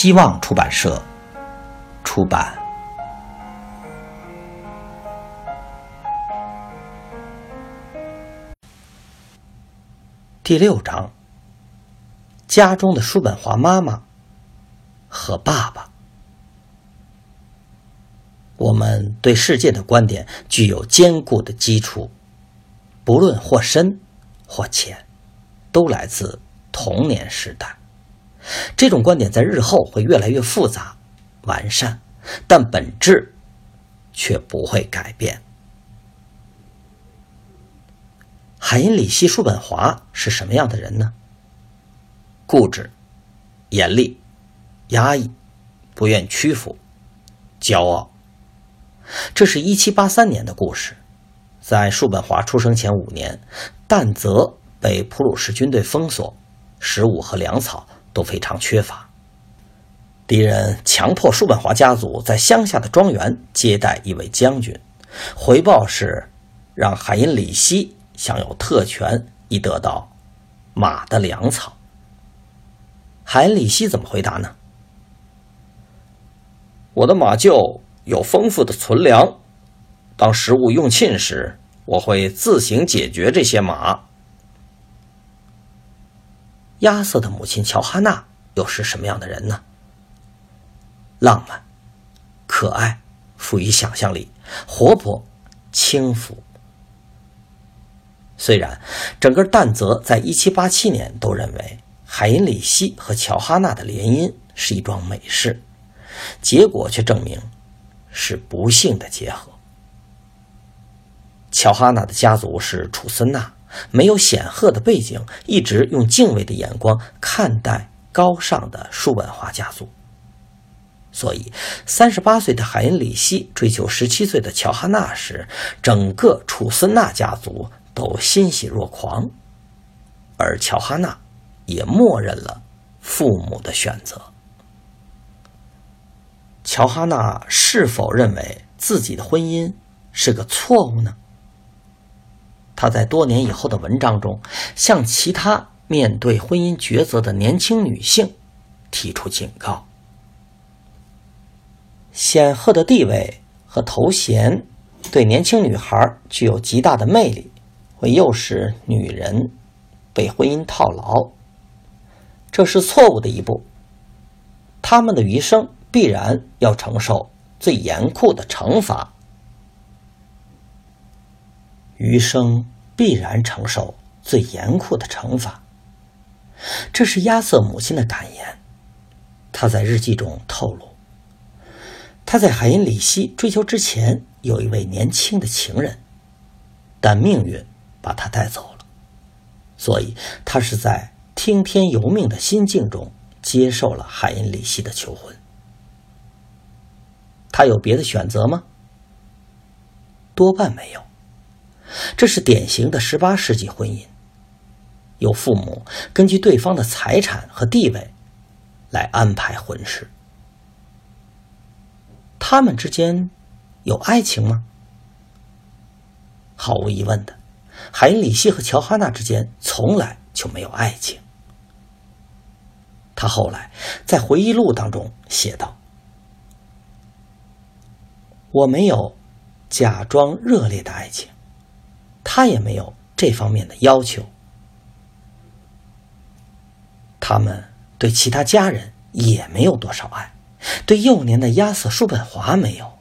希望出版社出版。第六章：家中的叔本华妈妈和爸爸。我们对世界的观点具有坚固的基础，不论或深或浅，都来自童年时代。这种观点在日后会越来越复杂、完善，但本质却不会改变。海因里希·叔本华是什么样的人呢？固执、严厉、压抑、不愿屈服、骄傲。这是一七八三年的故事。在叔本华出生前五年，但泽被普鲁士军队封锁，食物和粮草。都非常缺乏。敌人强迫叔本华家族在乡下的庄园接待一位将军，回报是让海因里希享有特权，以得到马的粮草。海因里希怎么回答呢？我的马厩有丰富的存粮，当食物用尽时，我会自行解决这些马。亚瑟的母亲乔哈娜又是什么样的人呢？浪漫、可爱、富于想象力、活泼、轻浮。虽然整个但泽在一七八七年都认为海因里希和乔哈娜的联姻是一桩美事，结果却证明是不幸的结合。乔哈娜的家族是楚森纳。没有显赫的背景，一直用敬畏的眼光看待高尚的叔本华家族。所以，三十八岁的海因里希追求十七岁的乔哈娜时，整个楚斯纳家族都欣喜若狂，而乔哈娜也默认了父母的选择。乔哈娜是否认为自己的婚姻是个错误呢？他在多年以后的文章中，向其他面对婚姻抉择的年轻女性提出警告：显赫的地位和头衔对年轻女孩具有极大的魅力，会诱使女人被婚姻套牢。这是错误的一步。他们的余生必然要承受最严酷的惩罚。余生必然承受最严酷的惩罚。这是亚瑟母亲的感言。他在日记中透露，他在海因里希追求之前有一位年轻的情人，但命运把他带走了，所以他是在听天由命的心境中接受了海因里希的求婚。他有别的选择吗？多半没有。这是典型的十八世纪婚姻，由父母根据对方的财产和地位来安排婚事。他们之间有爱情吗？毫无疑问的，海因里希和乔哈娜之间从来就没有爱情。他后来在回忆录当中写道：“我没有假装热烈的爱情。”他也没有这方面的要求。他们对其他家人也没有多少爱，对幼年的亚瑟·叔本华没有，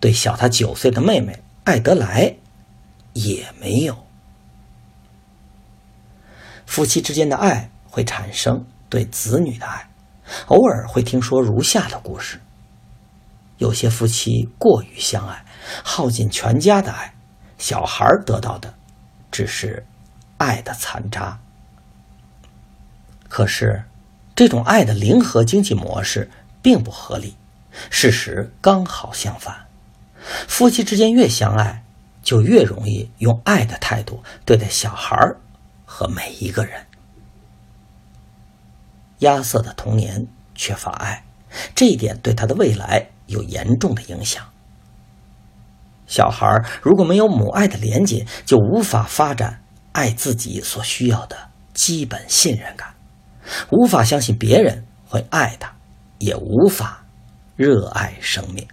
对小他九岁的妹妹艾德莱也没有。夫妻之间的爱会产生对子女的爱，偶尔会听说如下的故事：有些夫妻过于相爱，耗尽全家的爱。小孩得到的只是爱的残渣。可是，这种爱的零和经济模式并不合理。事实刚好相反，夫妻之间越相爱，就越容易用爱的态度对待小孩和每一个人。亚瑟的童年缺乏爱，这一点对他的未来有严重的影响。小孩如果没有母爱的连接，就无法发展爱自己所需要的基本信任感，无法相信别人会爱他，也无法热爱生命。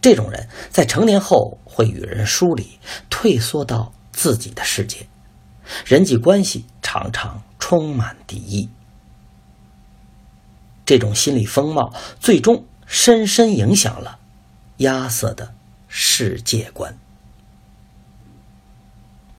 这种人在成年后会与人疏离，退缩到自己的世界，人际关系常常充满敌意。这种心理风貌最终深深影响了。亚瑟的世界观。